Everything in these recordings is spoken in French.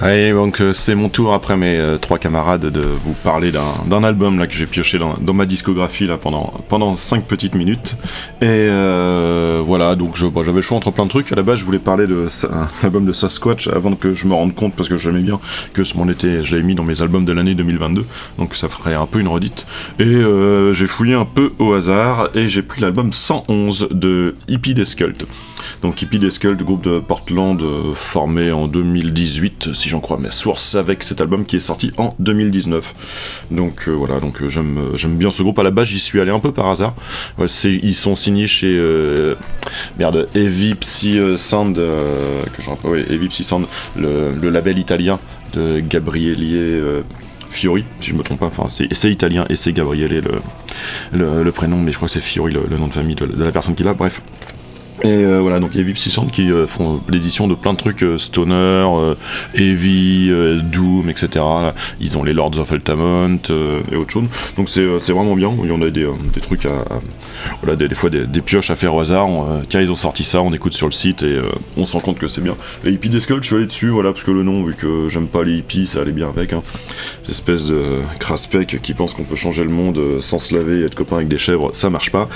Allez, donc euh, c'est mon tour après mes euh, trois camarades de vous parler d'un album là que j'ai pioché dans, ma discographie là pendant pendant cinq petites minutes. Et euh, voilà, donc j'avais le choix entre plein de trucs. À la base, je voulais parler de un album de Sasquatch avant que je me rende compte parce que j'aimais bien que ce mon été, je l'avais mis dans mes albums de l'année 2022. Donc ça ferait un peu une redite. Et j'ai fouillé un peu au hasard et j'ai pris l'album 111 de Hippie Descult. Donc Hippie Descult, groupe de Portland formé en 2018 si j'en crois mes sources, avec cet album qui est sorti en 2019. Donc euh, voilà, donc euh, j'aime euh, j'aime bien ce groupe. À la base, j'y suis allé un peu par hasard. ils sont signés chez merde Heavy Sound, que je rappelle, Psy Sound, le, label italien de Gabriele. Fiori, si je me trompe pas, enfin c'est italien et c'est Gabriele le, le, prénom, mais je crois que c'est Fiori le, nom de famille de, de la personne qui l'a, bref. Et euh, voilà, donc il y a VIP 600 qui euh, font l'édition de plein de trucs euh, stoner, heavy, doom, etc. Ils ont les Lords of Altamont et autre chose. Donc c'est vraiment bien. Il y en a des, des trucs à, voilà, des, fois des, pioches à faire au hasard. tiens, ils ont sorti ça, on écoute sur le site et on se rend compte que c'est bien. Les hippies des je suis allé dessus, voilà, parce que le nom, vu que j'aime pas les hippies, ça allait bien avec. Hein. Des espèces de craspec qui pensent qu'on peut changer le monde sans se laver et être copain avec des chèvres, ça marche pas.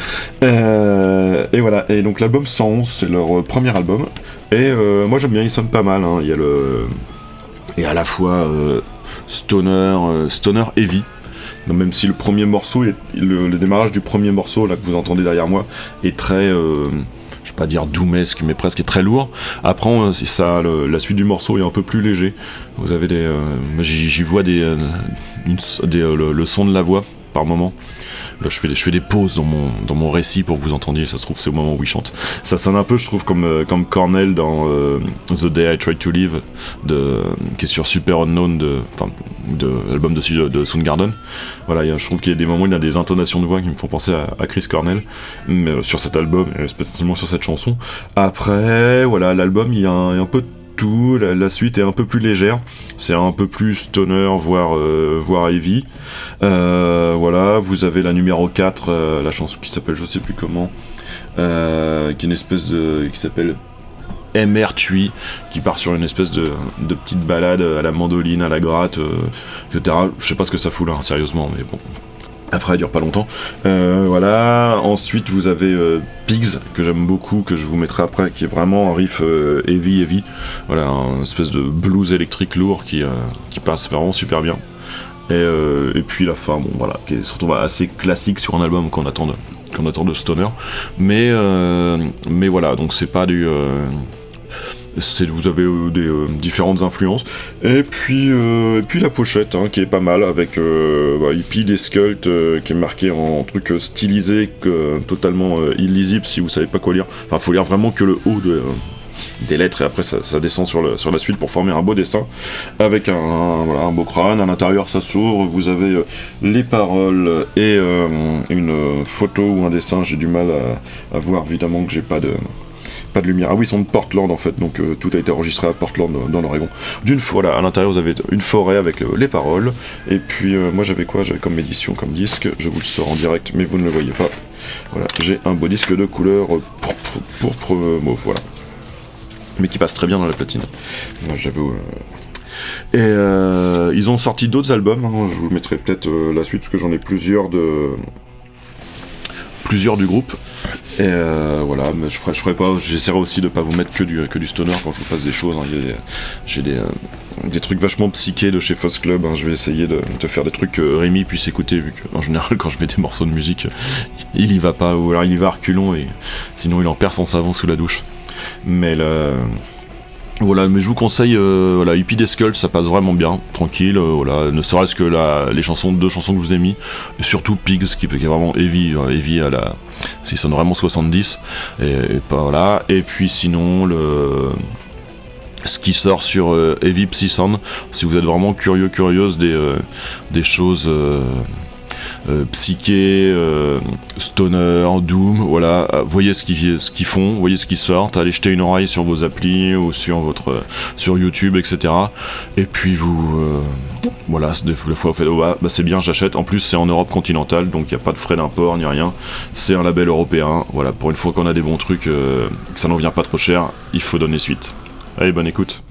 et voilà, et donc l'album 111, c'est leur euh, premier album. Et euh, moi j'aime bien, ils sonnent pas mal. Hein. Il y a le. Et à la fois euh, stoner, stoner heavy. même si le premier morceau, le, démarrage du premier morceau là que vous entendez derrière moi est très, je vais pas dire doumesque, mais presque très lourd. Après, ça, la suite du morceau est un peu plus léger. Vous avez des, j'y vois des, le, son de la voix par moment. Je fais, je fais des pauses dans mon, dans mon récit pour que vous entendiez, ça se trouve, c'est au moment où il chante. Ça sonne un peu, je trouve, comme, euh, comme Cornell dans euh, The Day I Tried to Live, de, qui est sur Super Unknown, de, de l'album de, de Soundgarden. Voilà, je trouve qu'il y a des moments où il y a des intonations de voix qui me font penser à, Chris Cornell, mais, euh, sur cet album, et spécialement sur cette chanson. Après, voilà, l'album, il y a un, un peu de La, suite est un peu plus légère. C'est un peu plus stoner, voire, euh, voire heavy. Euh, voilà, vous avez la numéro 4, euh, la chanson qui s'appelle je sais plus comment, qui est une espèce de. qui s'appelle MR Tui, qui part sur une espèce de, de, petite balade à la mandoline, à la gratte, etc. Je sais pas ce que ça fout là, hein, sérieusement, mais bon, après, elle dure pas longtemps. Euh, voilà. Ensuite, vous avez euh, Pigs, que j'aime beaucoup, que je vous mettrai après, qui est vraiment un riff euh, heavy, heavy. Voilà, un espèce de blues électrique lourd qui, qui passe vraiment super bien. Et, puis la fin, bon voilà, qui est surtout assez classique sur un album qu'on attend de, qu'on attend de Stoner. Mais, mais voilà, donc c'est pas du vous avez euh, des euh, différentes influences. Et puis, euh, puis la pochette, hein, qui est pas mal, avec bah, Hippie des Sculpts, qui est marqué en, truc stylisé, totalement illisible si vous savez pas quoi lire. Enfin, faut lire vraiment que le haut des lettres et après ça, descend sur, sur la suite pour former un beau dessin avec un, beau crâne. À l'intérieur, ça s'ouvre. Vous avez les paroles et une photo ou un dessin. J'ai du mal à voir, évidemment, que j'ai pas de de lumière. Ah oui, ils sont de Portland en fait, donc euh, tout a été enregistré à Portland dans l'Oregon. D'une fois, là, à l'intérieur, vous avez une forêt avec euh, les paroles. Et puis, euh, moi, j'avais quoi? J'avais comme édition, comme disque. Je vous le sors en direct, mais vous ne le voyez pas. Voilà, j'ai un beau disque de couleur pourpre, pourpre mauve, voilà. Mais qui passe très bien dans la platine. J'avoue. Et ils ont sorti d'autres albums, hein. je vous mettrai peut-être la suite parce que j'en ai plusieurs de, plusieurs du groupe. Et euh, voilà, mais je ferai, pas, j'essaierai aussi de pas vous mettre que du, que du stoner quand je vous passe des choses. Hein. J'ai des, euh, des, trucs vachement psychés de chez Foss Club. Hein. Je vais essayer de, faire des trucs que Rémi puisse écouter, vu qu'en général, quand je mets des morceaux de musique, il y va pas, ou alors il y va reculons, et sinon il en perd son savon sous la douche. Mais le voilà, mais je vous conseille, euh, voilà, Hippie des ça passe vraiment bien, tranquille, euh, voilà, ne serait-ce que la, les chansons, deux chansons que je vous ai mis, et surtout Pigs, qui, est vraiment heavy, euh, heavy à la, s'ils sonne vraiment 70, et, et, voilà, et puis sinon, le, ce qui sort sur Heavy Psy Sound, si vous êtes vraiment curieux, curieuse des, des choses euh, psyché, euh, stoner, doom, voilà, euh, voyez ce qu'ils ce font, voyez ce qu'ils sortent, allez jeter une oreille sur vos applis ou sur votre sur YouTube, etc. Et puis vous voilà, des fois vous faites oh, bah, bah, c'est bien, j'achète. En plus c'est en Europe continentale, donc il n'y a pas de frais d'import ni rien. C'est un label européen. Voilà, pour une fois qu'on a des bons trucs, que ça n'en vient pas trop cher, il faut donner suite. Allez, bonne écoute.